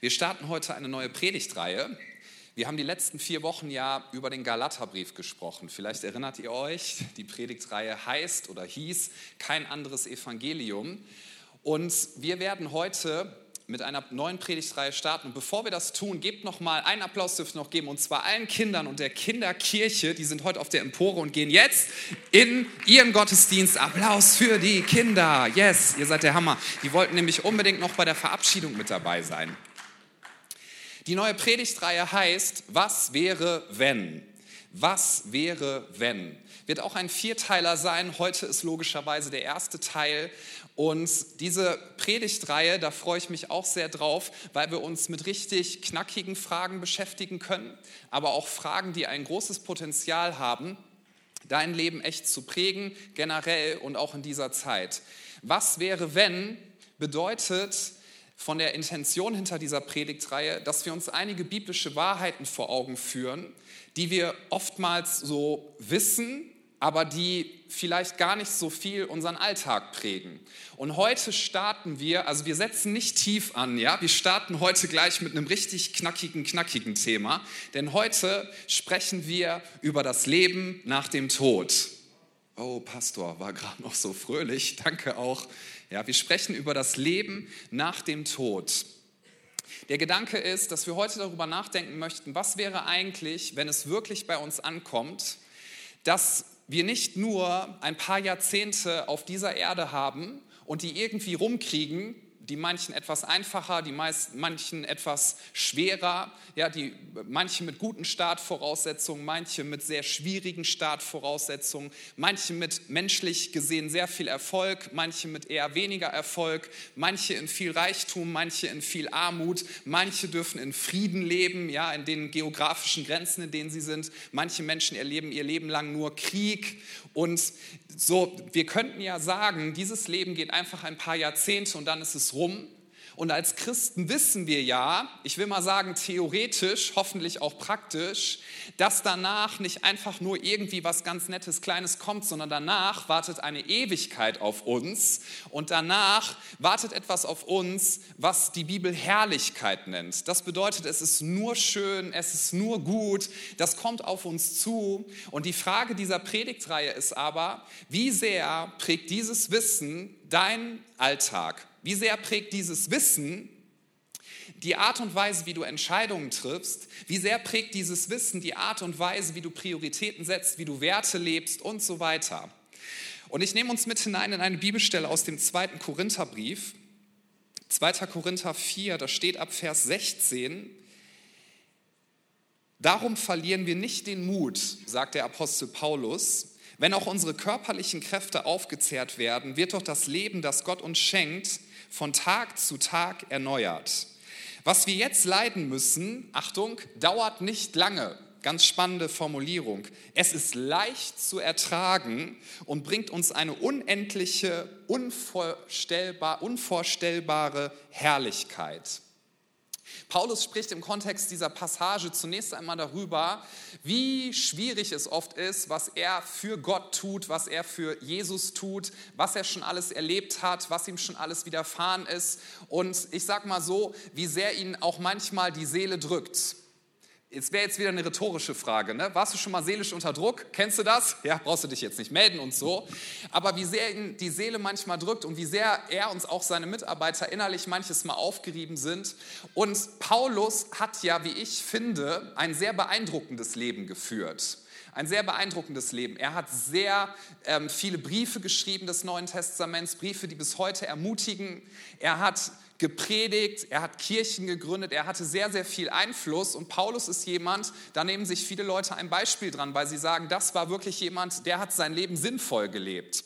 Wir starten heute eine neue Predigtreihe. Wir haben die letzten vier Wochen ja über den Galaterbrief gesprochen. Vielleicht erinnert ihr euch, die Predigtreihe heißt oder hieß Kein anderes Evangelium. Und wir werden heute mit einer neuen Predigtreihe starten. Und bevor wir das tun, gebt noch mal einen Applaus dürfen noch geben und zwar allen Kindern und der Kinderkirche, die sind heute auf der Empore und gehen jetzt in ihren Gottesdienst. Applaus für die Kinder. Yes, ihr seid der Hammer. Die wollten nämlich unbedingt noch bei der Verabschiedung mit dabei sein. Die neue Predigtreihe heißt, was wäre wenn? Was wäre wenn? Wird auch ein Vierteiler sein. Heute ist logischerweise der erste Teil. Und diese Predigtreihe, da freue ich mich auch sehr drauf, weil wir uns mit richtig knackigen Fragen beschäftigen können, aber auch Fragen, die ein großes Potenzial haben, dein Leben echt zu prägen, generell und auch in dieser Zeit. Was wäre, wenn bedeutet von der Intention hinter dieser Predigtreihe, dass wir uns einige biblische Wahrheiten vor Augen führen, die wir oftmals so wissen, aber die vielleicht gar nicht so viel unseren Alltag prägen. Und heute starten wir, also wir setzen nicht tief an, ja, wir starten heute gleich mit einem richtig knackigen, knackigen Thema, denn heute sprechen wir über das Leben nach dem Tod. Oh, Pastor, war gerade noch so fröhlich, danke auch. Ja, wir sprechen über das Leben nach dem Tod. Der Gedanke ist, dass wir heute darüber nachdenken möchten, was wäre eigentlich, wenn es wirklich bei uns ankommt, dass wir nicht nur ein paar Jahrzehnte auf dieser Erde haben und die irgendwie rumkriegen, die manchen etwas einfacher, die meisten, manchen etwas schwerer, ja, die, manche mit guten Startvoraussetzungen, manche mit sehr schwierigen Startvoraussetzungen, manche mit menschlich gesehen sehr viel Erfolg, manche mit eher weniger Erfolg, manche in viel Reichtum, manche in viel Armut, manche dürfen in Frieden leben, ja, in den geografischen Grenzen, in denen sie sind, manche Menschen erleben ihr Leben lang nur Krieg und so, wir könnten ja sagen, dieses Leben geht einfach ein paar Jahrzehnte und dann ist es rum. Und als Christen wissen wir ja, ich will mal sagen theoretisch, hoffentlich auch praktisch, dass danach nicht einfach nur irgendwie was ganz Nettes, Kleines kommt, sondern danach wartet eine Ewigkeit auf uns und danach wartet etwas auf uns, was die Bibel Herrlichkeit nennt. Das bedeutet, es ist nur schön, es ist nur gut, das kommt auf uns zu. Und die Frage dieser Predigtreihe ist aber, wie sehr prägt dieses Wissen dein Alltag? Wie sehr prägt dieses Wissen die Art und Weise, wie du Entscheidungen triffst? Wie sehr prägt dieses Wissen die Art und Weise, wie du Prioritäten setzt, wie du Werte lebst und so weiter? Und ich nehme uns mit hinein in eine Bibelstelle aus dem zweiten Korintherbrief. 2. Korinther 4, da steht ab Vers 16, Darum verlieren wir nicht den Mut, sagt der Apostel Paulus, wenn auch unsere körperlichen Kräfte aufgezehrt werden, wird doch das Leben, das Gott uns schenkt, von Tag zu Tag erneuert. Was wir jetzt leiden müssen, Achtung, dauert nicht lange. Ganz spannende Formulierung. Es ist leicht zu ertragen und bringt uns eine unendliche, unvorstellbar, unvorstellbare Herrlichkeit. Paulus spricht im Kontext dieser Passage zunächst einmal darüber, wie schwierig es oft ist, was er für Gott tut, was er für Jesus tut, was er schon alles erlebt hat, was ihm schon alles widerfahren ist. Und ich sage mal so, wie sehr ihn auch manchmal die Seele drückt. Es wäre jetzt wieder eine rhetorische Frage. Ne? Warst du schon mal seelisch unter Druck? Kennst du das? Ja, brauchst du dich jetzt nicht melden und so. Aber wie sehr ihn die Seele manchmal drückt und wie sehr er uns auch seine Mitarbeiter innerlich manches Mal aufgerieben sind. Und Paulus hat ja, wie ich finde, ein sehr beeindruckendes Leben geführt. Ein sehr beeindruckendes Leben. Er hat sehr ähm, viele Briefe geschrieben des Neuen Testaments, Briefe, die bis heute ermutigen. Er hat gepredigt, er hat Kirchen gegründet, er hatte sehr, sehr viel Einfluss. Und Paulus ist jemand, da nehmen sich viele Leute ein Beispiel dran, weil sie sagen, das war wirklich jemand, der hat sein Leben sinnvoll gelebt.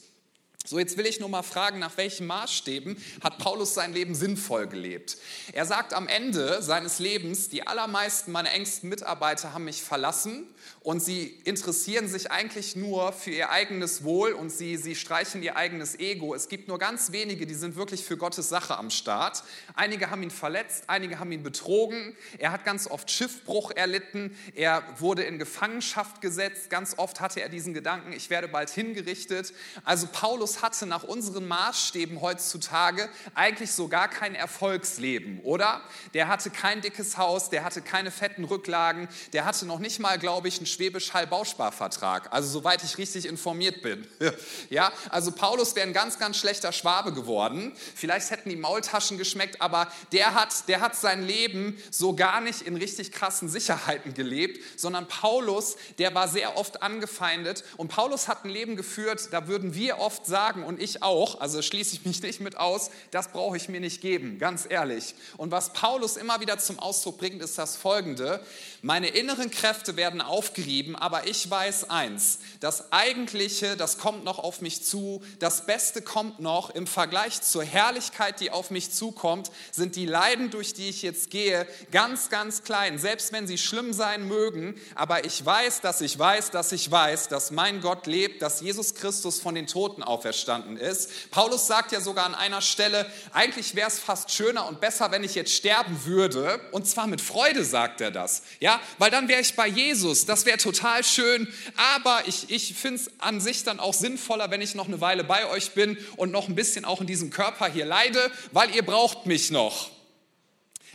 So, jetzt will ich nur mal fragen, nach welchen Maßstäben hat Paulus sein Leben sinnvoll gelebt? Er sagt am Ende seines Lebens, die allermeisten meiner engsten Mitarbeiter haben mich verlassen und sie interessieren sich eigentlich nur für ihr eigenes Wohl und sie, sie streichen ihr eigenes Ego. Es gibt nur ganz wenige, die sind wirklich für Gottes Sache am Start. Einige haben ihn verletzt, einige haben ihn betrogen. Er hat ganz oft Schiffbruch erlitten, er wurde in Gefangenschaft gesetzt. Ganz oft hatte er diesen Gedanken, ich werde bald hingerichtet. Also Paulus hatte nach unseren Maßstäben heutzutage eigentlich so gar kein Erfolgsleben, oder? Der hatte kein dickes Haus, der hatte keine fetten Rücklagen, der hatte noch nicht mal, glaube ich, einen Schwäbisch Hall Bausparvertrag. Also soweit ich richtig informiert bin. ja, also Paulus wäre ein ganz, ganz schlechter Schwabe geworden. Vielleicht hätten die Maultaschen geschmeckt, aber der hat, der hat sein Leben so gar nicht in richtig krassen Sicherheiten gelebt, sondern Paulus, der war sehr oft angefeindet und Paulus hat ein Leben geführt, da würden wir oft sagen und ich auch, also schließe ich mich nicht mit aus, das brauche ich mir nicht geben, ganz ehrlich. Und was Paulus immer wieder zum Ausdruck bringt, ist das folgende, meine inneren Kräfte werden aufgerieben, aber ich weiß eins, das Eigentliche, das kommt noch auf mich zu, das Beste kommt noch im Vergleich zur Herrlichkeit, die auf mich zukommt, sind die Leiden, durch die ich jetzt gehe, ganz, ganz klein, selbst wenn sie schlimm sein mögen, aber ich weiß, dass ich weiß, dass ich weiß, dass mein Gott lebt, dass Jesus Christus von den Toten auferstanden ist. Paulus sagt ja sogar an einer Stelle, eigentlich wäre es fast schöner und besser, wenn ich jetzt sterben würde, und zwar mit Freude sagt er das, ja, weil dann wäre ich bei Jesus, das wäre total schön, aber ich, ich finde es an sich dann auch sinnvoller, wenn ich noch eine Weile bei euch bin und noch ein bisschen auch in diesem Körper hier leide, weil ihr braucht mich noch.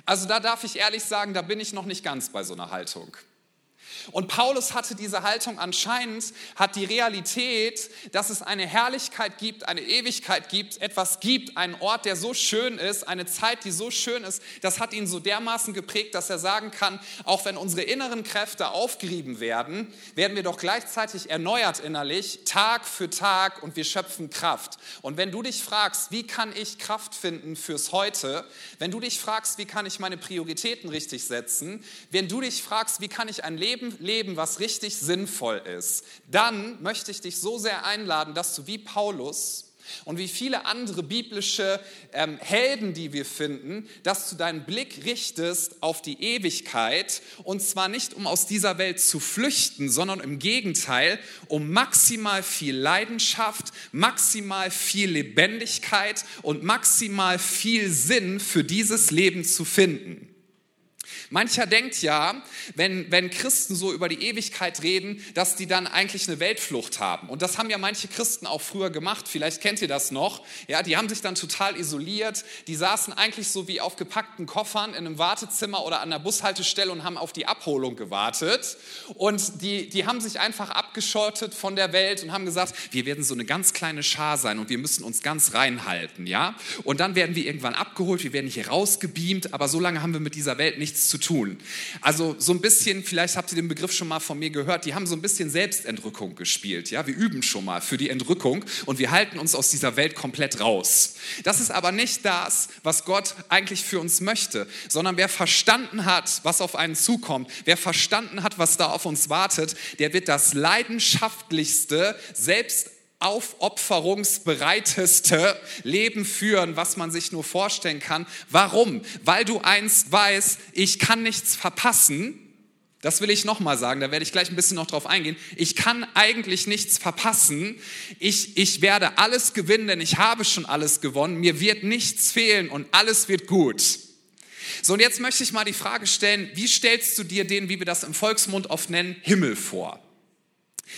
Also da darf ich ehrlich sagen, da bin ich noch nicht ganz bei so einer Haltung. Und Paulus hatte diese Haltung anscheinend, hat die Realität, dass es eine Herrlichkeit gibt, eine Ewigkeit gibt, etwas gibt, einen Ort, der so schön ist, eine Zeit, die so schön ist, das hat ihn so dermaßen geprägt, dass er sagen kann, auch wenn unsere inneren Kräfte aufgerieben werden, werden wir doch gleichzeitig erneuert innerlich, Tag für Tag und wir schöpfen Kraft. Und wenn du dich fragst, wie kann ich Kraft finden fürs Heute, wenn du dich fragst, wie kann ich meine Prioritäten richtig setzen, wenn du dich fragst, wie kann ich ein Leben leben, was richtig sinnvoll ist, dann möchte ich dich so sehr einladen, dass du wie Paulus und wie viele andere biblische ähm, Helden, die wir finden, dass du deinen Blick richtest auf die Ewigkeit und zwar nicht, um aus dieser Welt zu flüchten, sondern im Gegenteil, um maximal viel Leidenschaft, maximal viel Lebendigkeit und maximal viel Sinn für dieses Leben zu finden. Mancher denkt ja, wenn, wenn Christen so über die Ewigkeit reden, dass die dann eigentlich eine Weltflucht haben. Und das haben ja manche Christen auch früher gemacht. Vielleicht kennt ihr das noch. Ja, die haben sich dann total isoliert. Die saßen eigentlich so wie auf gepackten Koffern in einem Wartezimmer oder an der Bushaltestelle und haben auf die Abholung gewartet. Und die, die haben sich einfach abgeschottet von der Welt und haben gesagt, wir werden so eine ganz kleine Schar sein und wir müssen uns ganz reinhalten. Ja? Und dann werden wir irgendwann abgeholt, wir werden hier rausgebeamt, aber so lange haben wir mit dieser Welt nichts zu tun. Also so ein bisschen, vielleicht habt ihr den Begriff schon mal von mir gehört, die haben so ein bisschen Selbstentrückung gespielt. Ja, wir üben schon mal für die Entrückung und wir halten uns aus dieser Welt komplett raus. Das ist aber nicht das, was Gott eigentlich für uns möchte, sondern wer verstanden hat, was auf einen zukommt, wer verstanden hat, was da auf uns wartet, der wird das leidenschaftlichste, selbst aufopferungsbereiteste Leben führen, was man sich nur vorstellen kann. Warum? Weil du einst weißt, ich kann nichts verpassen. Das will ich nochmal sagen, da werde ich gleich ein bisschen noch drauf eingehen. Ich kann eigentlich nichts verpassen. Ich, ich werde alles gewinnen, denn ich habe schon alles gewonnen. Mir wird nichts fehlen und alles wird gut. So, und jetzt möchte ich mal die Frage stellen, wie stellst du dir den, wie wir das im Volksmund oft nennen, Himmel vor?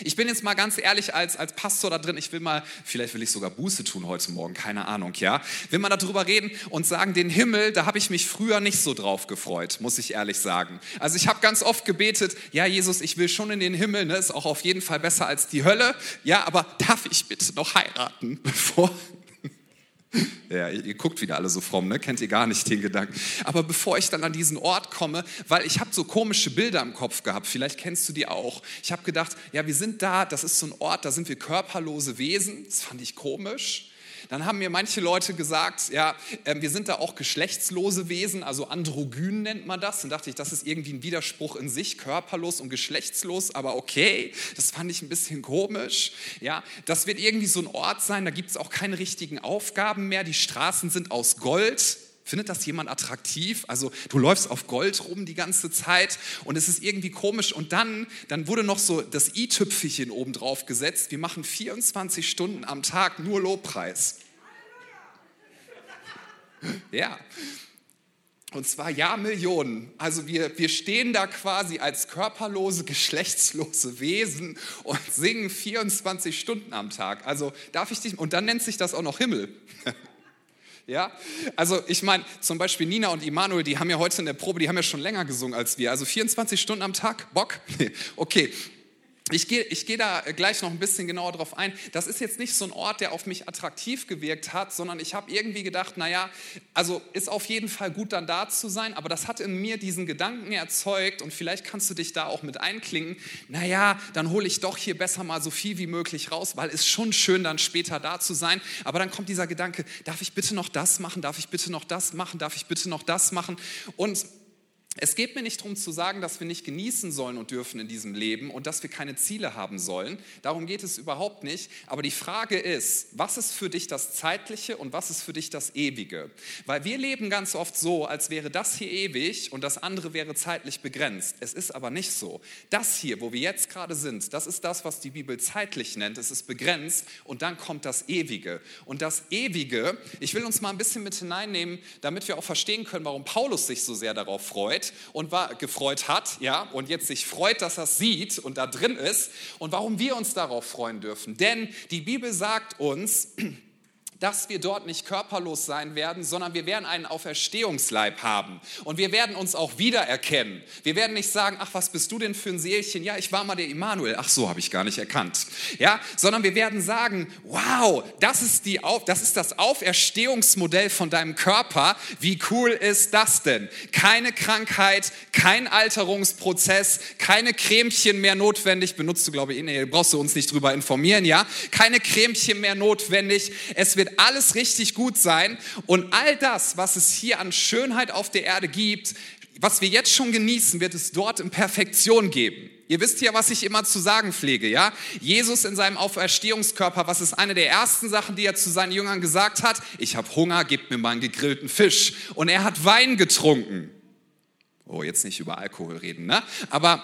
Ich bin jetzt mal ganz ehrlich als, als Pastor da drin, ich will mal, vielleicht will ich sogar Buße tun heute Morgen, keine Ahnung, ja. Will mal darüber reden und sagen, den Himmel, da habe ich mich früher nicht so drauf gefreut, muss ich ehrlich sagen. Also ich habe ganz oft gebetet, ja Jesus, ich will schon in den Himmel, ne, ist auch auf jeden Fall besser als die Hölle, ja, aber darf ich bitte noch heiraten, bevor, ja, ihr, guckt wieder alle so fromm, ne? kennt ihr gar nicht den Gedanken. Aber bevor ich dann an diesen Ort komme, weil ich habe so komische Bilder im Kopf gehabt, vielleicht kennst du die auch. Ich habe gedacht, ja, wir sind da, das ist so ein Ort, da sind wir körperlose Wesen. Das fand ich komisch. Dann haben mir manche Leute gesagt, ja, äh, wir sind da auch geschlechtslose Wesen, also androgyn nennt man das. Dann dachte ich, das ist irgendwie ein Widerspruch in sich, körperlos und geschlechtslos, aber okay, das fand ich ein bisschen komisch. Ja, das wird irgendwie so ein Ort sein, da gibt es auch keine richtigen Aufgaben mehr, die Straßen sind aus Gold. Findet das jemand attraktiv? Also du läufst auf Gold rum die ganze Zeit und es ist irgendwie komisch. Und dann, dann wurde noch so das i-Tüpfelchen oben drauf gesetzt. Wir machen 24 Stunden am Tag nur Lobpreis. Ja. Und zwar ja Millionen. Also wir, wir stehen da quasi als körperlose, geschlechtslose Wesen und singen 24 Stunden am Tag. Also darf ich dich, und dann nennt sich das auch noch Himmel. Ja, also ich meine, zum Beispiel Nina und Immanuel, die haben ja heute in der Probe, die haben ja schon länger gesungen als wir. Also 24 Stunden am Tag, Bock? Okay, ich gehe, ich gehe da gleich noch ein bisschen genauer drauf ein. Das ist jetzt nicht so ein Ort, der auf mich attraktiv gewirkt hat, sondern ich habe irgendwie gedacht, naja, also ist auf jeden Fall gut dann da zu sein, aber das hat in mir diesen Gedanken erzeugt und vielleicht kannst du dich da auch mit einklingen, naja, dann hole ich doch hier besser mal so viel wie möglich raus, weil es schon schön dann später da zu sein. Aber dann kommt dieser Gedanke, darf ich bitte noch das machen, darf ich bitte noch das machen, darf ich bitte noch das machen? Und es geht mir nicht darum zu sagen, dass wir nicht genießen sollen und dürfen in diesem Leben und dass wir keine Ziele haben sollen. Darum geht es überhaupt nicht. Aber die Frage ist, was ist für dich das Zeitliche und was ist für dich das Ewige? Weil wir leben ganz oft so, als wäre das hier ewig und das andere wäre zeitlich begrenzt. Es ist aber nicht so. Das hier, wo wir jetzt gerade sind, das ist das, was die Bibel zeitlich nennt. Es ist begrenzt und dann kommt das Ewige. Und das Ewige, ich will uns mal ein bisschen mit hineinnehmen, damit wir auch verstehen können, warum Paulus sich so sehr darauf freut und war gefreut hat, ja, und jetzt sich freut, dass er es sieht und da drin ist und warum wir uns darauf freuen dürfen. Denn die Bibel sagt uns, dass wir dort nicht körperlos sein werden, sondern wir werden einen Auferstehungsleib haben. Und wir werden uns auch wiedererkennen. Wir werden nicht sagen, ach, was bist du denn für ein Seelchen? Ja, ich war mal der Immanuel. Ach so, habe ich gar nicht erkannt. Ja, sondern wir werden sagen, wow, das ist, die, das ist das Auferstehungsmodell von deinem Körper. Wie cool ist das denn? Keine Krankheit, kein Alterungsprozess, keine Cremchen mehr notwendig. Benutzt du, glaube ich, brauchst du uns nicht drüber informieren, ja? Keine Cremchen mehr notwendig. Es wird wird alles richtig gut sein und all das, was es hier an Schönheit auf der Erde gibt, was wir jetzt schon genießen, wird es dort in Perfektion geben. Ihr wisst ja, was ich immer zu sagen pflege, ja? Jesus in seinem Auferstehungskörper, was ist eine der ersten Sachen, die er zu seinen Jüngern gesagt hat? Ich habe Hunger, gebt mir mal einen gegrillten Fisch. Und er hat Wein getrunken. Oh, jetzt nicht über Alkohol reden, ne? Aber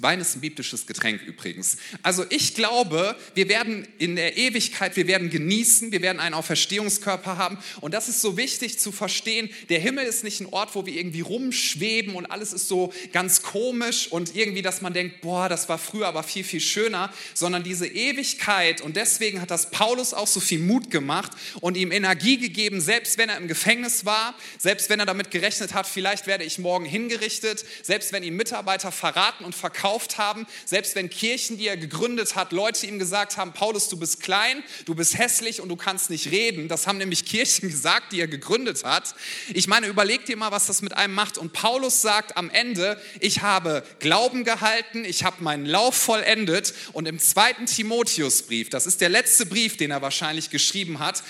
Wein ist ein biblisches Getränk übrigens. Also ich glaube, wir werden in der Ewigkeit, wir werden genießen, wir werden einen Auferstehungskörper haben. Und das ist so wichtig zu verstehen. Der Himmel ist nicht ein Ort, wo wir irgendwie rumschweben und alles ist so ganz komisch und irgendwie, dass man denkt, boah, das war früher aber viel, viel schöner, sondern diese Ewigkeit. Und deswegen hat das Paulus auch so viel Mut gemacht und ihm Energie gegeben, selbst wenn er im Gefängnis war, selbst wenn er damit gerechnet hat, vielleicht werde ich morgen hingerichtet, selbst wenn ihm Mitarbeiter verraten und verkaufen verkauft haben, selbst wenn Kirchen, die er gegründet hat, Leute ihm gesagt haben, Paulus, du bist klein, du bist hässlich und du kannst nicht reden. Das haben nämlich Kirchen gesagt, die er gegründet hat. Ich meine, überleg dir mal, was das mit einem macht. Und Paulus sagt am Ende, ich habe Glauben gehalten, ich habe meinen Lauf vollendet. Und im zweiten Timotheusbrief, das ist der letzte Brief, den er wahrscheinlich geschrieben hat,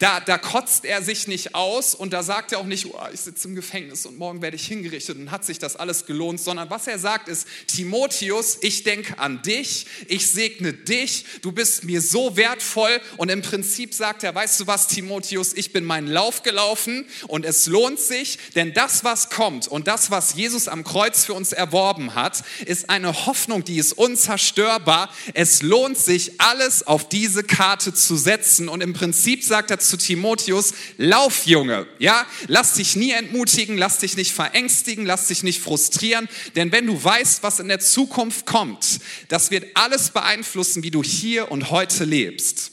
da, da kotzt er sich nicht aus und da sagt er auch nicht, oh, ich sitze im Gefängnis und morgen werde ich hingerichtet und hat sich das alles gelohnt, sondern was er sagt ist, Timotheus, Timotheus, ich denke an dich, ich segne dich, du bist mir so wertvoll und im Prinzip sagt er, weißt du was, Timotheus, ich bin meinen Lauf gelaufen und es lohnt sich, denn das, was kommt und das, was Jesus am Kreuz für uns erworben hat, ist eine Hoffnung, die ist unzerstörbar. Es lohnt sich, alles auf diese Karte zu setzen und im Prinzip sagt er zu Timotheus, lauf Junge, ja, lass dich nie entmutigen, lass dich nicht verängstigen, lass dich nicht frustrieren, denn wenn du weißt, was in der Zukunft kommt, das wird alles beeinflussen, wie du hier und heute lebst.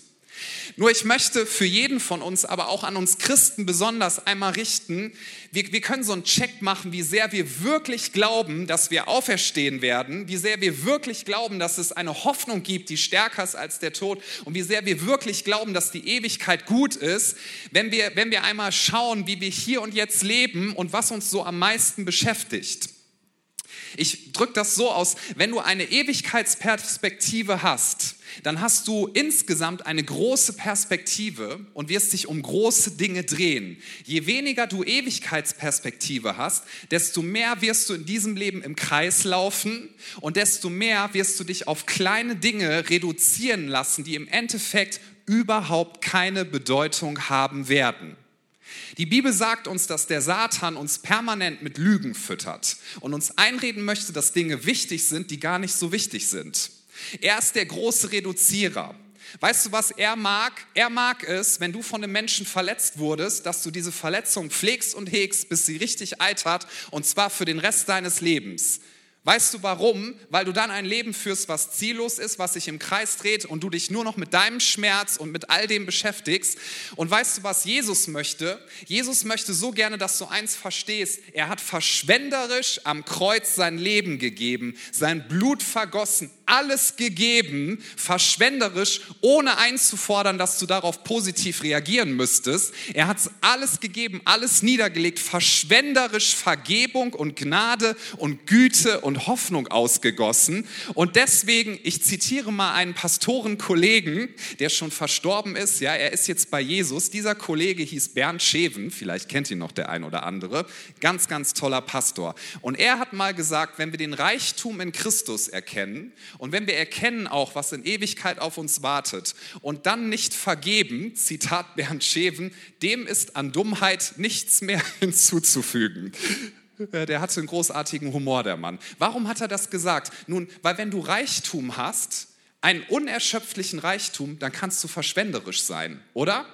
Nur ich möchte für jeden von uns, aber auch an uns Christen besonders einmal richten, wir, wir können so einen Check machen, wie sehr wir wirklich glauben, dass wir auferstehen werden, wie sehr wir wirklich glauben, dass es eine Hoffnung gibt, die stärker ist als der Tod und wie sehr wir wirklich glauben, dass die Ewigkeit gut ist, wenn wir, wenn wir einmal schauen, wie wir hier und jetzt leben und was uns so am meisten beschäftigt. Ich drücke das so aus, wenn du eine Ewigkeitsperspektive hast, dann hast du insgesamt eine große Perspektive und wirst dich um große Dinge drehen. Je weniger du Ewigkeitsperspektive hast, desto mehr wirst du in diesem Leben im Kreis laufen und desto mehr wirst du dich auf kleine Dinge reduzieren lassen, die im Endeffekt überhaupt keine Bedeutung haben werden. Die Bibel sagt uns, dass der Satan uns permanent mit Lügen füttert und uns einreden möchte, dass Dinge wichtig sind, die gar nicht so wichtig sind. Er ist der große Reduzierer. Weißt du, was er mag? Er mag es, wenn du von einem Menschen verletzt wurdest, dass du diese Verletzung pflegst und hegst, bis sie richtig eitert, und zwar für den Rest deines Lebens. Weißt du warum? Weil du dann ein Leben führst, was ziellos ist, was sich im Kreis dreht und du dich nur noch mit deinem Schmerz und mit all dem beschäftigst. Und weißt du, was Jesus möchte? Jesus möchte so gerne, dass du eins verstehst. Er hat verschwenderisch am Kreuz sein Leben gegeben, sein Blut vergossen, alles gegeben, verschwenderisch, ohne einzufordern, dass du darauf positiv reagieren müsstest. Er hat alles gegeben, alles niedergelegt, verschwenderisch Vergebung und Gnade und Güte und Hoffnung ausgegossen. Und deswegen, ich zitiere mal einen Pastorenkollegen, der schon verstorben ist. Ja, er ist jetzt bei Jesus. Dieser Kollege hieß Bernd Scheven. Vielleicht kennt ihn noch der ein oder andere. Ganz, ganz toller Pastor. Und er hat mal gesagt, wenn wir den Reichtum in Christus erkennen und wenn wir erkennen auch, was in Ewigkeit auf uns wartet und dann nicht vergeben, Zitat Bernd Scheven, dem ist an Dummheit nichts mehr hinzuzufügen. Äh, der hatte einen großartigen Humor, der Mann. Warum hat er das gesagt? Nun, weil wenn du Reichtum hast, einen unerschöpflichen Reichtum, dann kannst du verschwenderisch sein, oder?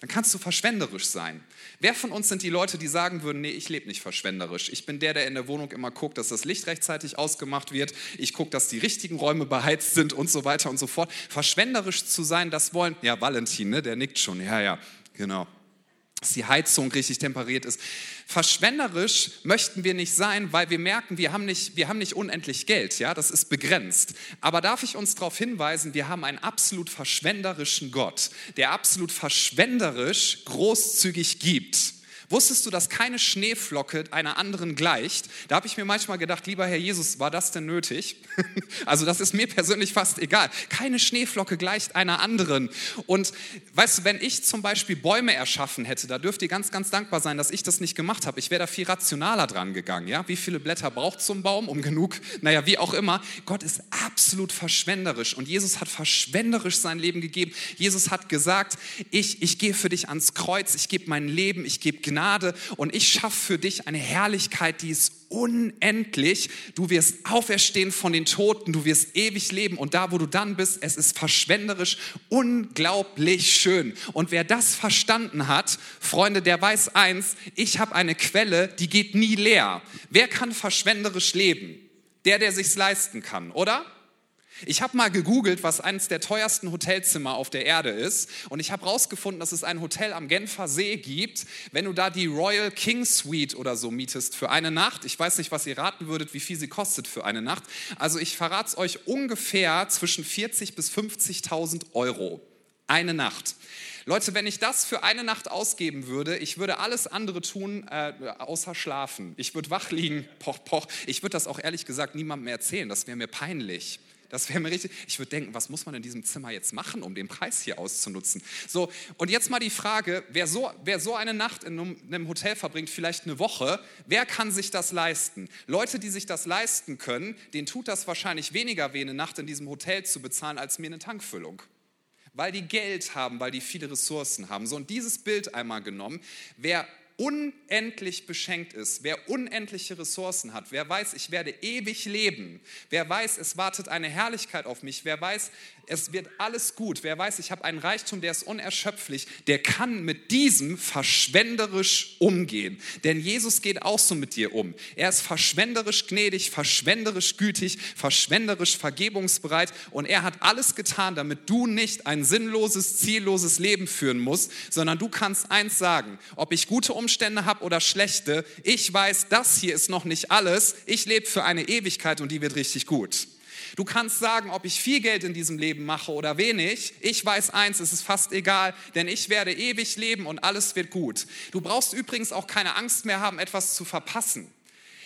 Dann kannst du verschwenderisch sein. Wer von uns sind die Leute, die sagen würden, nee, ich lebe nicht verschwenderisch. Ich bin der, der in der Wohnung immer guckt, dass das Licht rechtzeitig ausgemacht wird. Ich gucke, dass die richtigen Räume beheizt sind und so weiter und so fort. Verschwenderisch zu sein, das wollen, ja, Valentin, ne, der nickt schon. Ja, ja, genau dass die Heizung richtig temperiert ist. Verschwenderisch möchten wir nicht sein, weil wir merken, wir haben nicht, wir haben nicht unendlich Geld, ja, das ist begrenzt. Aber darf ich uns darauf hinweisen, wir haben einen absolut verschwenderischen Gott, der absolut verschwenderisch großzügig gibt. Wusstest du, dass keine Schneeflocke einer anderen gleicht? Da habe ich mir manchmal gedacht, lieber Herr Jesus, war das denn nötig? also das ist mir persönlich fast egal. Keine Schneeflocke gleicht einer anderen. Und weißt du, wenn ich zum Beispiel Bäume erschaffen hätte, da dürft ihr ganz, ganz dankbar sein, dass ich das nicht gemacht habe. Ich wäre da viel rationaler dran gegangen. Ja? Wie viele Blätter braucht so ein Baum, um genug, naja, wie auch immer. Gott ist absolut verschwenderisch und Jesus hat verschwenderisch sein Leben gegeben. Jesus hat gesagt, ich, ich gehe für dich ans Kreuz, ich gebe mein Leben, ich gebe Gnade Gnade und ich schaffe für dich eine Herrlichkeit, die ist unendlich. Du wirst auferstehen von den Toten, du wirst ewig leben und da, wo du dann bist, es ist verschwenderisch unglaublich schön. Und wer das verstanden hat, Freunde, der weiß eins, ich habe eine Quelle, die geht nie leer. Wer kann verschwenderisch leben? Der, der sich's leisten kann, oder? Ich habe mal gegoogelt, was eines der teuersten Hotelzimmer auf der Erde ist und ich habe herausgefunden, dass es ein Hotel am Genfer See gibt. Wenn du da die Royal King Suite oder so mietest für eine Nacht, ich weiß nicht, was ihr raten würdet, wie viel sie kostet für eine Nacht. Also ich verrate es euch ungefähr zwischen 40 bis 50.000 Euro. Eine Nacht. Leute, wenn ich das für eine Nacht ausgeben würde, ich würde alles andere tun, äh, außer schlafen. Ich würde wach liegen, poch, poch. Ich würde das auch ehrlich gesagt niemandem erzählen, das wäre mir peinlich. Das wäre mir richtig. Ich würde denken, was muss man in diesem Zimmer jetzt machen, um den Preis hier auszunutzen? So, und jetzt mal die Frage: wer so, wer so eine Nacht in einem Hotel verbringt, vielleicht eine Woche, wer kann sich das leisten? Leute, die sich das leisten können, denen tut das wahrscheinlich weniger weh, eine Nacht in diesem Hotel zu bezahlen, als mir eine Tankfüllung weil die Geld haben, weil die viele Ressourcen haben. So, und dieses Bild einmal genommen, wer unendlich beschenkt ist, wer unendliche Ressourcen hat, wer weiß, ich werde ewig leben, wer weiß, es wartet eine Herrlichkeit auf mich, wer weiß, es wird alles gut, wer weiß, ich habe einen Reichtum, der ist unerschöpflich, der kann mit diesem verschwenderisch umgehen. Denn Jesus geht auch so mit dir um. Er ist verschwenderisch gnädig, verschwenderisch gütig, verschwenderisch vergebungsbereit und er hat alles getan, damit du nicht ein sinnloses, zielloses Leben führen musst, sondern du kannst eins sagen, ob ich gute Umstände habe oder schlechte, ich weiß, das hier ist noch nicht alles. Ich lebe für eine Ewigkeit und die wird richtig gut. Du kannst sagen, ob ich viel Geld in diesem Leben mache oder wenig. Ich weiß eins, es ist fast egal, denn ich werde ewig leben und alles wird gut. Du brauchst übrigens auch keine Angst mehr haben, etwas zu verpassen.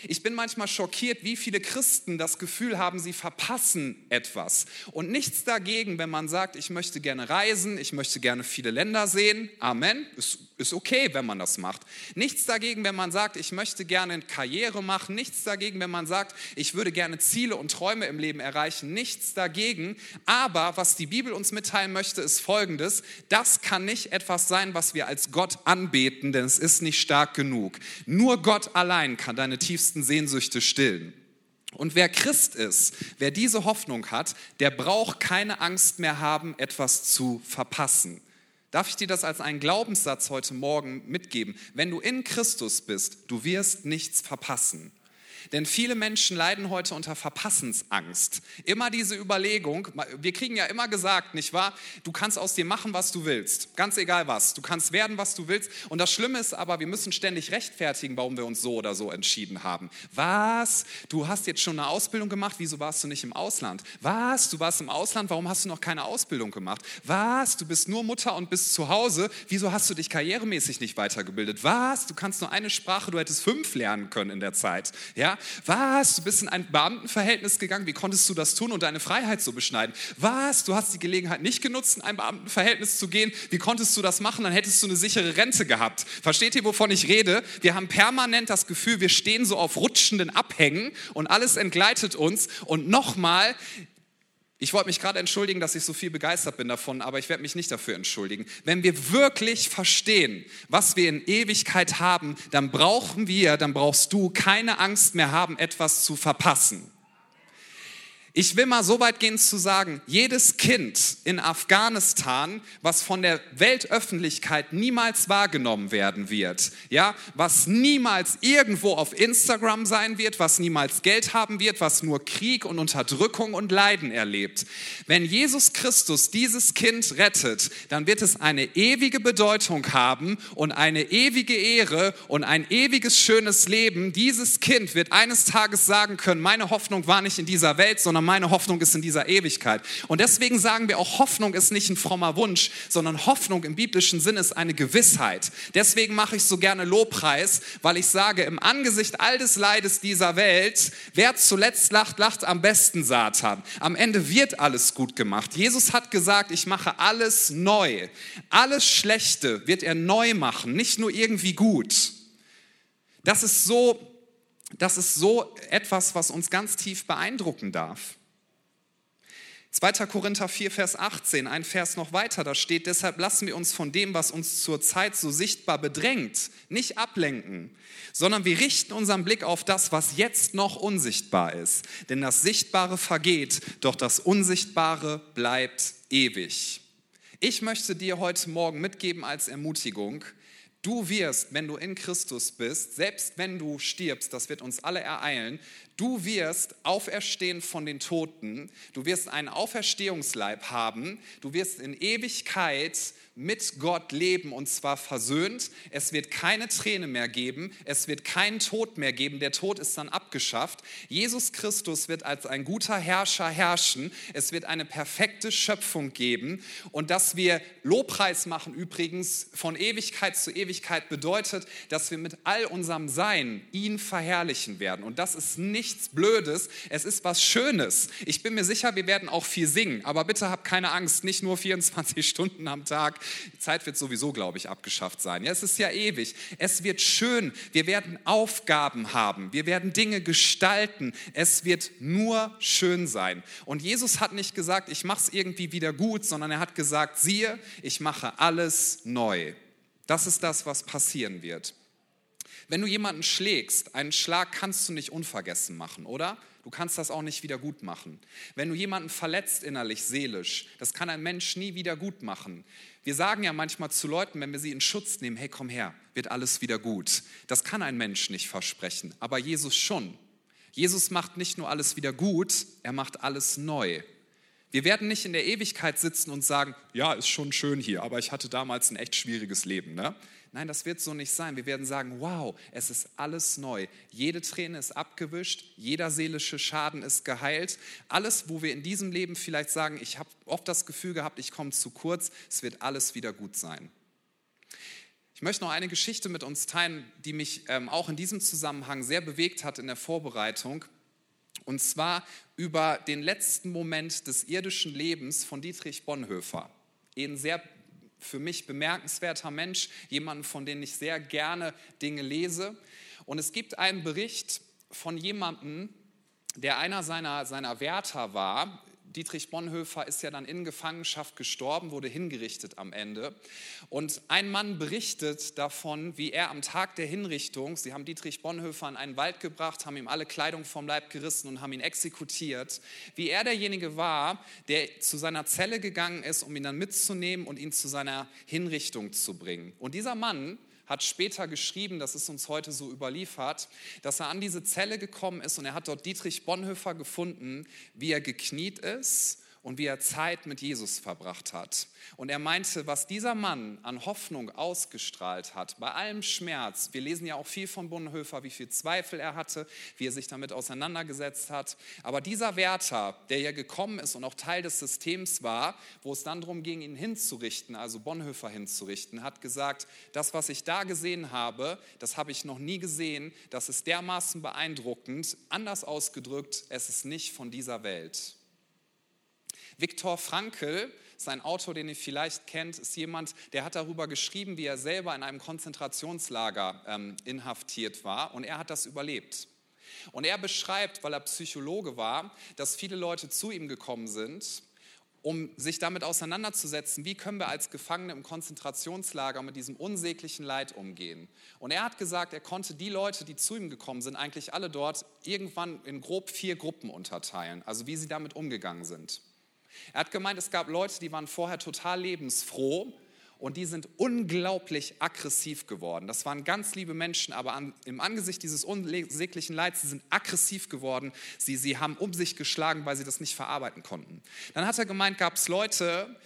Ich bin manchmal schockiert, wie viele Christen das Gefühl haben, sie verpassen etwas. Und nichts dagegen, wenn man sagt, ich möchte gerne reisen, ich möchte gerne viele Länder sehen. Amen. Ist, ist okay, wenn man das macht. Nichts dagegen, wenn man sagt, ich möchte gerne Karriere machen. Nichts dagegen, wenn man sagt, ich würde gerne Ziele und Träume im Leben erreichen. Nichts dagegen. Aber was die Bibel uns mitteilen möchte, ist Folgendes. Das kann nicht etwas sein, was wir als Gott anbeten, denn es ist nicht stark genug. Nur Gott allein kann deine tiefsten tiefsten Sehnsüchte stillen. Und wer Christ ist, wer diese Hoffnung hat, der braucht keine Angst mehr haben, etwas zu verpassen. Darf ich dir das als einen Glaubenssatz heute Morgen mitgeben? Wenn du in Christus bist, du wirst nichts verpassen. Denn viele Menschen leiden heute unter Verpassensangst. Immer diese Überlegung, wir kriegen ja immer gesagt, nicht wahr? Du kannst aus dir machen, was du willst. Ganz egal was. Du kannst werden, was du willst. Und das Schlimme ist aber, wir müssen ständig rechtfertigen, warum wir uns so oder so entschieden haben. Was? Du hast jetzt schon eine Ausbildung gemacht, wieso warst du nicht im Ausland? Was? Du warst im Ausland, warum hast du noch keine Ausbildung gemacht? Was? Du bist nur Mutter und bist zu Hause, wieso hast du dich karrieremäßig nicht weitergebildet? Was? Du kannst nur eine Sprache, du hättest fünf lernen können in der Zeit. Ja? Was? Du bist in ein Beamtenverhältnis gegangen. Wie konntest du das tun und deine Freiheit so beschneiden? Was? Du hast die Gelegenheit nicht genutzt, in ein Beamtenverhältnis zu gehen. Wie konntest du das machen? Dann hättest du eine sichere Rente gehabt. Versteht ihr, wovon ich rede? Wir haben permanent das Gefühl, wir stehen so auf rutschenden Abhängen und alles entgleitet uns. Und nochmal, ich wollte mich gerade entschuldigen, dass ich so viel begeistert bin davon, aber ich werde mich nicht dafür entschuldigen. Wenn wir wirklich verstehen, was wir in Ewigkeit haben, dann brauchen wir, dann brauchst du keine Angst mehr haben, etwas zu verpassen. Ich will mal so weit gehen zu sagen, jedes Kind in Afghanistan, was von der Weltöffentlichkeit niemals wahrgenommen werden wird, ja, was niemals irgendwo auf Instagram sein wird, was niemals Geld haben wird, was nur Krieg und Unterdrückung und Leiden erlebt. Wenn Jesus Christus dieses Kind rettet, dann wird es eine ewige Bedeutung haben und eine ewige Ehre und ein ewiges schönes Leben. Dieses Kind wird eines Tages sagen können, meine Hoffnung war nicht in dieser Welt, sondern meine Hoffnung ist in dieser Ewigkeit. Und deswegen sagen wir auch, Hoffnung ist nicht ein frommer Wunsch, sondern Hoffnung im biblischen Sinn ist eine Gewissheit. Deswegen mache ich so gerne Lobpreis, weil ich sage, im Angesicht all des Leides dieser Welt, wer zuletzt lacht, lacht am besten Satan. Am Ende wird alles gut gemacht. Jesus hat gesagt, ich mache alles neu. Alles Schlechte wird er neu machen, nicht nur irgendwie gut. Das ist so das ist so etwas, was uns ganz tief beeindrucken darf. 2. Korinther 4, Vers 18, ein Vers noch weiter, da steht, deshalb lassen wir uns von dem, was uns zurzeit so sichtbar bedrängt, nicht ablenken, sondern wir richten unseren Blick auf das, was jetzt noch unsichtbar ist. Denn das Sichtbare vergeht, doch das Unsichtbare bleibt ewig. Ich möchte dir heute Morgen mitgeben als Ermutigung, Du wirst, wenn du in Christus bist, selbst wenn du stirbst, das wird uns alle ereilen, du wirst auferstehen von den Toten, du wirst einen Auferstehungsleib haben, du wirst in Ewigkeit mit Gott leben und zwar versöhnt. Es wird keine Träne mehr geben, es wird keinen Tod mehr geben, der Tod ist dann abgeschafft. Jesus Christus wird als ein guter Herrscher herrschen, es wird eine perfekte Schöpfung geben. Und dass wir Lobpreis machen übrigens von Ewigkeit zu Ewigkeit bedeutet, dass wir mit all unserem Sein ihn verherrlichen werden und das ist nichts Blödes, es ist was Schönes. Ich bin mir sicher, wir werden auch viel singen, aber bitte habt keine Angst, nicht nur 24 Stunden am Tag, die Zeit wird sowieso, glaube ich, abgeschafft sein. Ja, es ist ja ewig. Es wird schön. Wir werden Aufgaben haben. Wir werden Dinge gestalten. Es wird nur schön sein. Und Jesus hat nicht gesagt, ich mache es irgendwie wieder gut, sondern er hat gesagt, siehe, ich mache alles neu. Das ist das, was passieren wird. Wenn du jemanden schlägst, einen Schlag kannst du nicht unvergessen machen, oder? Du kannst das auch nicht wieder gut machen. Wenn du jemanden verletzt innerlich, seelisch, das kann ein Mensch nie wieder gut machen. Wir sagen ja manchmal zu Leuten, wenn wir sie in Schutz nehmen, hey, komm her, wird alles wieder gut. Das kann ein Mensch nicht versprechen, aber Jesus schon. Jesus macht nicht nur alles wieder gut, er macht alles neu. Wir werden nicht in der Ewigkeit sitzen und sagen, ja, ist schon schön hier, aber ich hatte damals ein echt schwieriges Leben. Ne? Nein, das wird so nicht sein. Wir werden sagen, wow, es ist alles neu. Jede Träne ist abgewischt, jeder seelische Schaden ist geheilt. Alles, wo wir in diesem Leben vielleicht sagen, ich habe oft das Gefühl gehabt, ich komme zu kurz, es wird alles wieder gut sein. Ich möchte noch eine Geschichte mit uns teilen, die mich ähm, auch in diesem Zusammenhang sehr bewegt hat in der Vorbereitung. Und zwar über den letzten Moment des irdischen Lebens von Dietrich Bonhoeffer. Ein sehr für mich bemerkenswerter Mensch, jemand, von dem ich sehr gerne Dinge lese. Und es gibt einen Bericht von jemandem, der einer seiner, seiner Wärter war, Dietrich Bonhoeffer ist ja dann in Gefangenschaft gestorben, wurde hingerichtet am Ende. Und ein Mann berichtet davon, wie er am Tag der Hinrichtung, sie haben Dietrich Bonhoeffer in einen Wald gebracht, haben ihm alle Kleidung vom Leib gerissen und haben ihn exekutiert, wie er derjenige war, der zu seiner Zelle gegangen ist, um ihn dann mitzunehmen und ihn zu seiner Hinrichtung zu bringen. Und dieser Mann hat später geschrieben, das ist uns heute so überliefert, dass er an diese Zelle gekommen ist und er hat dort Dietrich Bonhoeffer gefunden, wie er gekniet ist und wie er Zeit mit Jesus verbracht hat. Und er meinte, was dieser Mann an Hoffnung ausgestrahlt hat, bei allem Schmerz, wir lesen ja auch viel von Bonhoeffer, wie viel Zweifel er hatte, wie er sich damit auseinandergesetzt hat, aber dieser Wärter, der ja gekommen ist und auch Teil des Systems war, wo es dann darum ging, ihn hinzurichten, also Bonhoeffer hinzurichten, hat gesagt, das, was ich da gesehen habe, das habe ich noch nie gesehen, das ist dermaßen beeindruckend, anders ausgedrückt, es ist nicht von dieser Welt. Viktor Frankl, sein Autor, den ihr vielleicht kennt, ist jemand, der hat darüber geschrieben, wie er selber in einem Konzentrationslager ähm, inhaftiert war und er hat das überlebt. Und er beschreibt, weil er Psychologe war, dass viele Leute zu ihm gekommen sind, um sich damit auseinanderzusetzen, wie können wir als Gefangene im Konzentrationslager mit diesem unsäglichen Leid umgehen. Und er hat gesagt, er konnte die Leute, die zu ihm gekommen sind, eigentlich alle dort irgendwann in grob vier Gruppen unterteilen, also wie sie damit umgegangen sind. Er hat gemeint, es gab Leute, die waren vorher total lebensfroh und die sind unglaublich aggressiv geworden. Das waren ganz liebe Menschen, aber an, im Angesicht dieses unsäglichen Leids, sie sind aggressiv geworden. Sie, sie haben um sich geschlagen, weil sie das nicht verarbeiten konnten. Dann hat er gemeint, gab es Leute,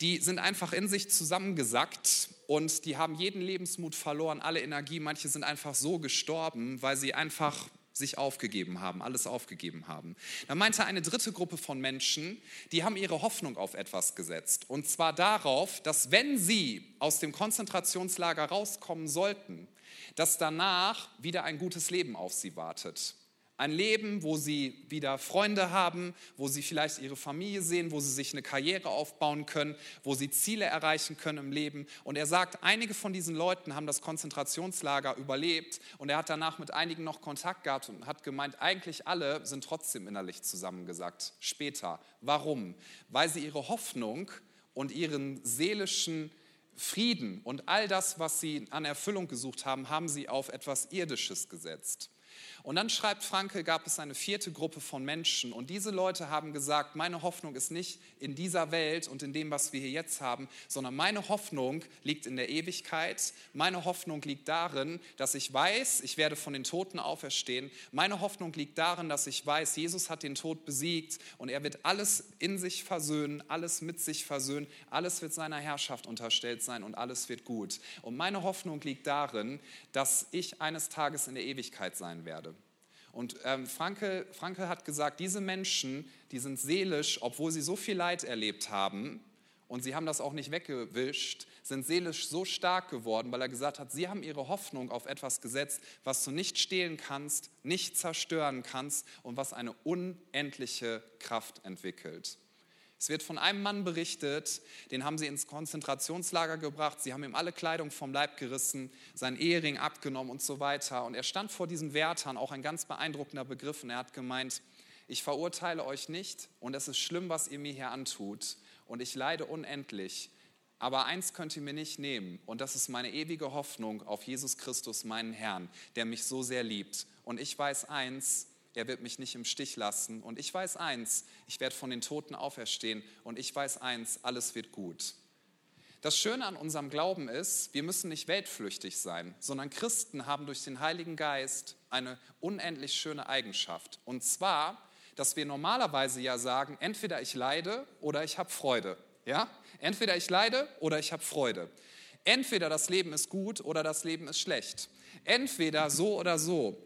die sind einfach in sich zusammengesackt und die haben jeden Lebensmut verloren, alle Energie. Manche sind einfach so gestorben, weil sie einfach sich aufgegeben haben, alles aufgegeben haben. Dann meinte eine dritte Gruppe von Menschen, die haben ihre Hoffnung auf etwas gesetzt. Und zwar darauf, dass wenn sie aus dem Konzentrationslager rauskommen sollten, dass danach wieder ein gutes Leben auf sie wartet. Ein Leben, wo sie wieder Freunde haben, wo sie vielleicht ihre Familie sehen, wo sie sich eine Karriere aufbauen können, wo sie Ziele erreichen können im Leben. Und er sagt, einige von diesen Leuten haben das Konzentrationslager überlebt und er hat danach mit einigen noch Kontakt gehabt und hat gemeint, eigentlich alle sind trotzdem innerlich zusammengesagt. Später. Warum? Weil sie ihre Hoffnung und ihren seelischen Frieden und all das, was sie an Erfüllung gesucht haben, haben sie auf etwas Irdisches gesetzt. Und dann schreibt Franke, gab es eine vierte Gruppe von Menschen und diese Leute haben gesagt, meine Hoffnung ist nicht in dieser Welt und in dem, was wir hier jetzt haben, sondern meine Hoffnung liegt in der Ewigkeit. Meine Hoffnung liegt darin, dass ich weiß, ich werde von den Toten auferstehen. Meine Hoffnung liegt darin, dass ich weiß, Jesus hat den Tod besiegt und er wird alles in sich versöhnen, alles mit sich versöhnen, alles wird seiner Herrschaft unterstellt sein und alles wird gut. Und meine Hoffnung liegt darin, dass ich eines Tages in der Ewigkeit sein werde. Und ähm, Franke, Franke hat gesagt, diese Menschen, die sind seelisch, obwohl sie so viel Leid erlebt haben, und sie haben das auch nicht weggewischt, sind seelisch so stark geworden, weil er gesagt hat, sie haben ihre Hoffnung auf etwas gesetzt, was du nicht stehlen kannst, nicht zerstören kannst und was eine unendliche Kraft entwickelt. Es wird von einem Mann berichtet, den haben sie ins Konzentrationslager gebracht, sie haben ihm alle Kleidung vom Leib gerissen, sein Ehering abgenommen und so weiter. Und er stand vor diesen Wärtern, auch ein ganz beeindruckender Begriff, und er hat gemeint, ich verurteile euch nicht und es ist schlimm, was ihr mir hier antut und ich leide unendlich. Aber eins könnt ihr mir nicht nehmen und das ist meine ewige Hoffnung auf Jesus Christus, meinen Herrn, der mich so sehr liebt. Und ich weiß eins, er wird mich nicht im Stich lassen. Und ich weiß eins, ich werde von den Toten auferstehen. Und ich weiß eins, alles wird gut. Das Schöne an unserem Glauben ist, wir müssen nicht weltflüchtig sein, sondern Christen haben durch den Heiligen Geist eine unendlich schöne Eigenschaft. Und zwar, dass wir normalerweise ja sagen, entweder ich leide oder ich habe Freude. Ja? Entweder ich leide oder ich habe Freude. Entweder das Leben ist gut oder das Leben ist schlecht. Entweder so oder so.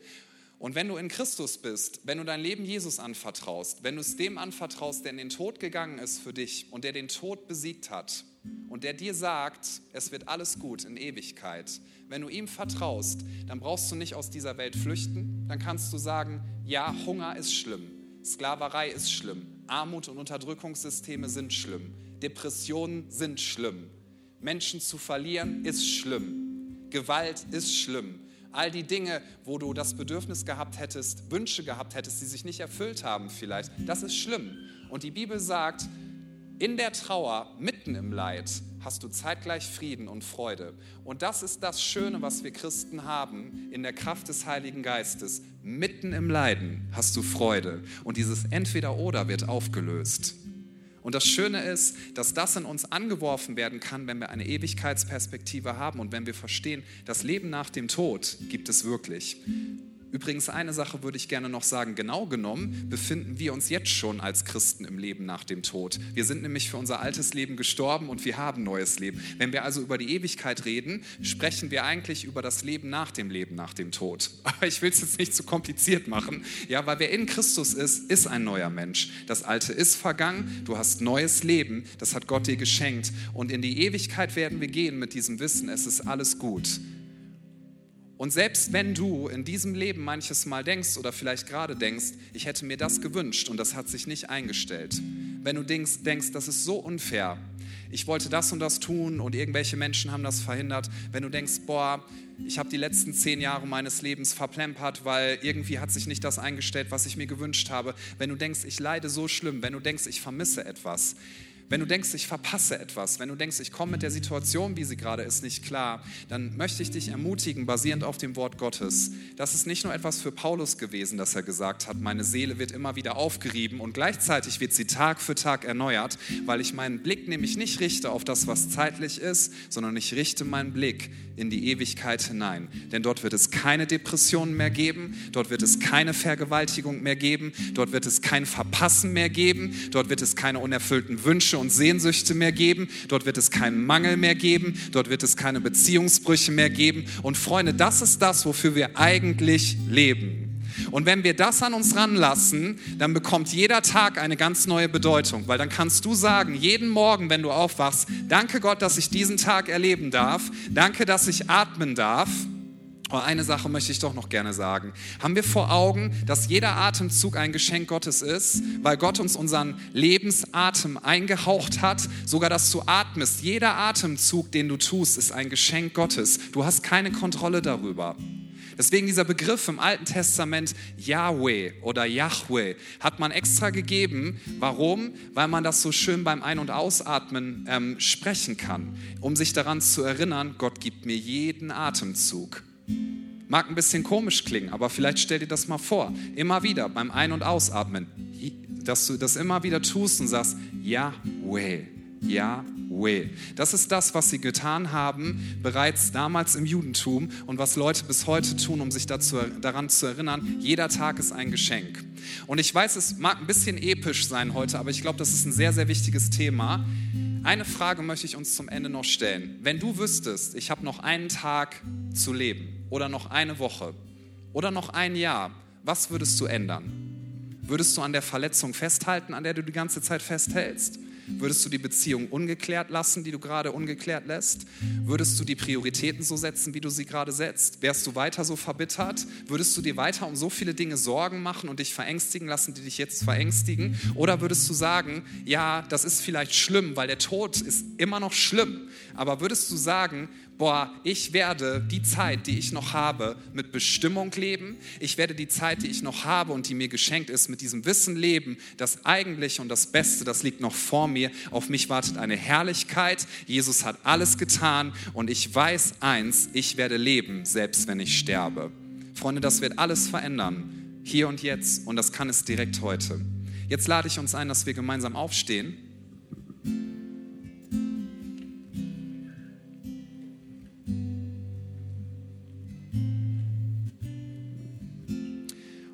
Und wenn du in Christus bist, wenn du dein Leben Jesus anvertraust, wenn du es dem anvertraust, der in den Tod gegangen ist für dich und der den Tod besiegt hat und der dir sagt, es wird alles gut in Ewigkeit, wenn du ihm vertraust, dann brauchst du nicht aus dieser Welt flüchten, dann kannst du sagen, ja, Hunger ist schlimm, Sklaverei ist schlimm, Armut und Unterdrückungssysteme sind schlimm, Depressionen sind schlimm, Menschen zu verlieren ist schlimm, Gewalt ist schlimm, all die Dinge, wo du das Bedürfnis gehabt hättest, Wünsche gehabt hättest, die sich nicht erfüllt haben vielleicht, das ist schlimm. Und die Bibel sagt, in der Trauer, mitten im Leid, hast du zeitgleich Frieden und Freude. Und das ist das Schöne, was wir Christen haben in der Kraft des Heiligen Geistes. Mitten im Leiden hast du Freude. Und dieses Entweder-Oder wird aufgelöst. Und das Schöne ist, dass das in uns angeworfen werden kann, wenn wir eine Ewigkeitsperspektive haben und wenn wir verstehen, das Leben nach dem Tod gibt es wirklich. Übrigens, eine Sache würde ich gerne noch sagen. Genau genommen befinden wir uns jetzt schon als Christen im Leben nach dem Tod. Wir sind nämlich für unser altes Leben gestorben und wir haben neues Leben. Wenn wir also über die Ewigkeit reden, sprechen wir eigentlich über das Leben nach dem Leben nach dem Tod. Aber ich will es jetzt nicht zu kompliziert machen. Ja, weil wer in Christus ist, ist ein neuer Mensch. Das Alte ist vergangen, du hast neues Leben, das hat Gott dir geschenkt. Und in die Ewigkeit werden wir gehen mit diesem Wissen, es ist alles gut. Und selbst wenn du in diesem Leben manches Mal denkst oder vielleicht gerade denkst, ich hätte mir das gewünscht und das hat sich nicht eingestellt, wenn du denkst, denkst, das ist so unfair, ich wollte das und das tun und irgendwelche Menschen haben das verhindert, wenn du denkst, boah, ich habe die letzten zehn Jahre meines Lebens verplempert, weil irgendwie hat sich nicht das eingestellt, was ich mir gewünscht habe, wenn du denkst, ich leide so schlimm, wenn du denkst, ich vermisse etwas, wenn du denkst, ich verpasse etwas, wenn du denkst, ich komme mit der Situation, wie sie gerade ist, nicht klar, dann möchte ich dich ermutigen, basierend auf dem Wort Gottes. Das ist nicht nur etwas für Paulus gewesen, dass er gesagt hat, meine Seele wird immer wieder aufgerieben und gleichzeitig wird sie Tag für Tag erneuert, weil ich meinen Blick nämlich nicht richte auf das, was zeitlich ist, sondern ich richte meinen Blick in die Ewigkeit hinein. Denn dort wird es keine Depressionen mehr geben, dort wird es keine Vergewaltigung mehr geben, dort wird es kein Verpassen mehr geben, dort wird es keine unerfüllten Wünsche und Sehnsüchte mehr geben, dort wird es keinen Mangel mehr geben, dort wird es keine Beziehungsbrüche mehr geben. Und Freunde, das ist das, wofür wir eigentlich leben. Und wenn wir das an uns ranlassen, dann bekommt jeder Tag eine ganz neue Bedeutung, weil dann kannst du sagen, jeden Morgen, wenn du aufwachst, danke Gott, dass ich diesen Tag erleben darf, danke, dass ich atmen darf. Aber eine Sache möchte ich doch noch gerne sagen. Haben wir vor Augen, dass jeder Atemzug ein Geschenk Gottes ist, weil Gott uns unseren Lebensatem eingehaucht hat, sogar dass du atmest. Jeder Atemzug, den du tust, ist ein Geschenk Gottes. Du hast keine Kontrolle darüber. Deswegen dieser Begriff im Alten Testament Yahweh oder Yahweh hat man extra gegeben. Warum? Weil man das so schön beim Ein- und Ausatmen ähm, sprechen kann, um sich daran zu erinnern, Gott gibt mir jeden Atemzug. Mag ein bisschen komisch klingen, aber vielleicht stell dir das mal vor. Immer wieder beim Ein- und Ausatmen, dass du das immer wieder tust und sagst, Yahweh, Yahweh. Das ist das, was sie getan haben, bereits damals im Judentum und was Leute bis heute tun, um sich dazu, daran zu erinnern, jeder Tag ist ein Geschenk. Und ich weiß, es mag ein bisschen episch sein heute, aber ich glaube, das ist ein sehr, sehr wichtiges Thema. Eine Frage möchte ich uns zum Ende noch stellen. Wenn du wüsstest, ich habe noch einen Tag zu leben oder noch eine Woche oder noch ein Jahr, was würdest du ändern? Würdest du an der Verletzung festhalten, an der du die ganze Zeit festhältst? Würdest du die Beziehung ungeklärt lassen, die du gerade ungeklärt lässt? Würdest du die Prioritäten so setzen, wie du sie gerade setzt? Wärst du weiter so verbittert? Würdest du dir weiter um so viele Dinge Sorgen machen und dich verängstigen lassen, die dich jetzt verängstigen? Oder würdest du sagen, ja, das ist vielleicht schlimm, weil der Tod ist immer noch schlimm. Aber würdest du sagen, boah, ich werde die Zeit, die ich noch habe, mit Bestimmung leben. Ich werde die Zeit, die ich noch habe und die mir geschenkt ist, mit diesem Wissen leben, das Eigentliche und das Beste, das liegt noch vor mir. Auf mich wartet eine Herrlichkeit. Jesus hat alles getan und ich weiß eins, ich werde leben, selbst wenn ich sterbe. Freunde, das wird alles verändern, hier und jetzt und das kann es direkt heute. Jetzt lade ich uns ein, dass wir gemeinsam aufstehen.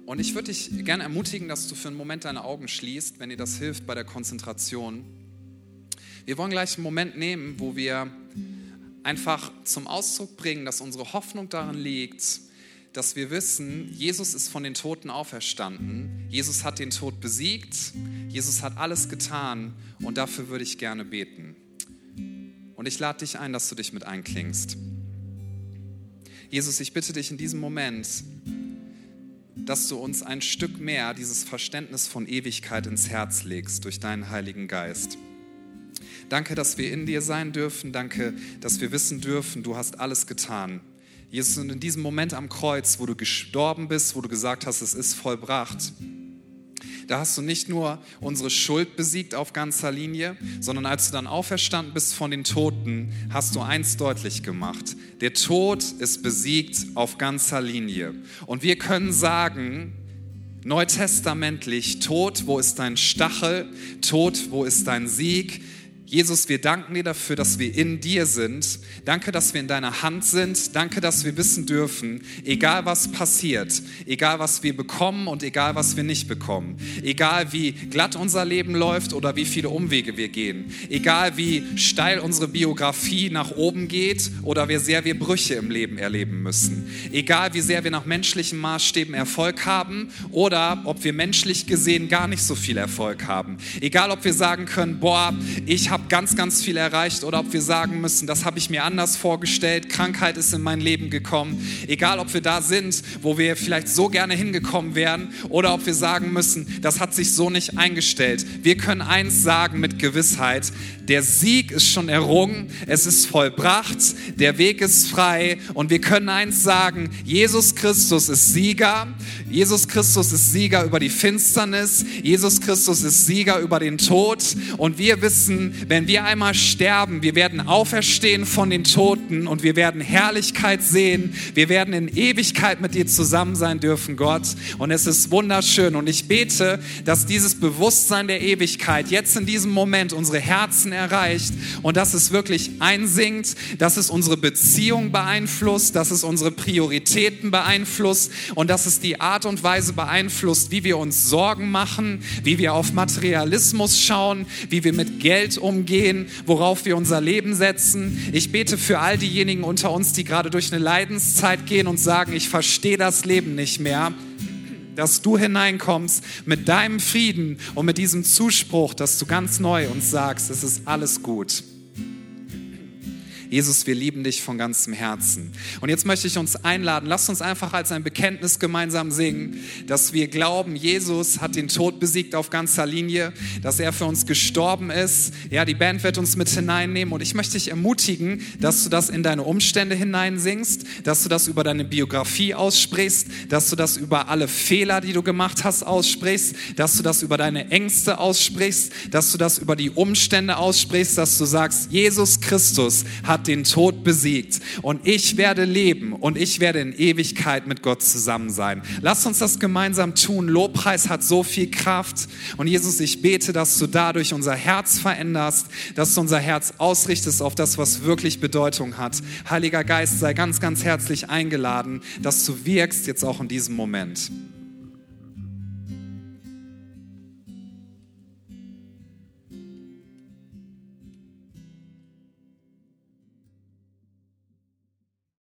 Und ich würde dich gerne ermutigen, dass du für einen Moment deine Augen schließt, wenn dir das hilft bei der Konzentration. Wir wollen gleich einen Moment nehmen, wo wir einfach zum Ausdruck bringen, dass unsere Hoffnung darin liegt, dass wir wissen, Jesus ist von den Toten auferstanden. Jesus hat den Tod besiegt. Jesus hat alles getan. Und dafür würde ich gerne beten. Und ich lade dich ein, dass du dich mit einklingst. Jesus, ich bitte dich in diesem Moment, dass du uns ein Stück mehr dieses Verständnis von Ewigkeit ins Herz legst durch deinen Heiligen Geist. Danke, dass wir in dir sein dürfen. Danke, dass wir wissen dürfen, du hast alles getan. Jesus, und in diesem Moment am Kreuz, wo du gestorben bist, wo du gesagt hast, es ist vollbracht, da hast du nicht nur unsere Schuld besiegt auf ganzer Linie, sondern als du dann auferstanden bist von den Toten, hast du eins deutlich gemacht. Der Tod ist besiegt auf ganzer Linie. Und wir können sagen, neutestamentlich, Tod, wo ist dein Stachel? Tod, wo ist dein Sieg? Jesus, wir danken dir dafür, dass wir in dir sind. Danke, dass wir in deiner Hand sind. Danke, dass wir wissen dürfen, egal was passiert, egal was wir bekommen und egal was wir nicht bekommen, egal wie glatt unser Leben läuft oder wie viele Umwege wir gehen, egal wie steil unsere Biografie nach oben geht oder wie sehr wir Brüche im Leben erleben müssen, egal wie sehr wir nach menschlichen Maßstäben Erfolg haben oder ob wir menschlich gesehen gar nicht so viel Erfolg haben, egal ob wir sagen können, boah, ich habe habe ganz, ganz viel erreicht oder ob wir sagen müssen, das habe ich mir anders vorgestellt, Krankheit ist in mein Leben gekommen. Egal, ob wir da sind, wo wir vielleicht so gerne hingekommen wären oder ob wir sagen müssen, das hat sich so nicht eingestellt. Wir können eins sagen mit Gewissheit, der Sieg ist schon errungen, es ist vollbracht, der Weg ist frei und wir können eins sagen, Jesus Christus ist Sieger, Jesus Christus ist Sieger über die Finsternis, Jesus Christus ist Sieger über den Tod. Und wir wissen, wenn wir einmal sterben, wir werden auferstehen von den Toten und wir werden Herrlichkeit sehen. Wir werden in Ewigkeit mit dir zusammen sein dürfen, Gott. Und es ist wunderschön. Und ich bete, dass dieses Bewusstsein der Ewigkeit jetzt in diesem Moment unsere Herzen erreicht und dass es wirklich einsinkt, dass es unsere Beziehung beeinflusst, dass es unsere Prioritäten beeinflusst und dass es die Art und Weise beeinflusst, wie wir uns Sorgen machen, wie wir auf Materialismus schauen, wie wir mit Geld umgehen umgehen, worauf wir unser Leben setzen. Ich bete für all diejenigen unter uns, die gerade durch eine Leidenszeit gehen und sagen, ich verstehe das Leben nicht mehr dass du hineinkommst mit deinem Frieden und mit diesem Zuspruch, dass du ganz neu uns sagst, es ist alles gut. Jesus, wir lieben dich von ganzem Herzen. Und jetzt möchte ich uns einladen, lasst uns einfach als ein Bekenntnis gemeinsam singen, dass wir glauben, Jesus hat den Tod besiegt auf ganzer Linie, dass er für uns gestorben ist. Ja, die Band wird uns mit hineinnehmen und ich möchte dich ermutigen, dass du das in deine Umstände hineinsingst, dass du das über deine Biografie aussprichst, dass du das über alle Fehler, die du gemacht hast, aussprichst, dass du das über deine Ängste aussprichst, dass du das über die Umstände aussprichst, dass du sagst, Jesus Christus hat hat den Tod besiegt und ich werde leben und ich werde in Ewigkeit mit Gott zusammen sein. Lass uns das gemeinsam tun. Lobpreis hat so viel Kraft und Jesus, ich bete, dass du dadurch unser Herz veränderst, dass du unser Herz ausrichtest auf das, was wirklich Bedeutung hat. Heiliger Geist, sei ganz, ganz herzlich eingeladen, dass du wirkst jetzt auch in diesem Moment.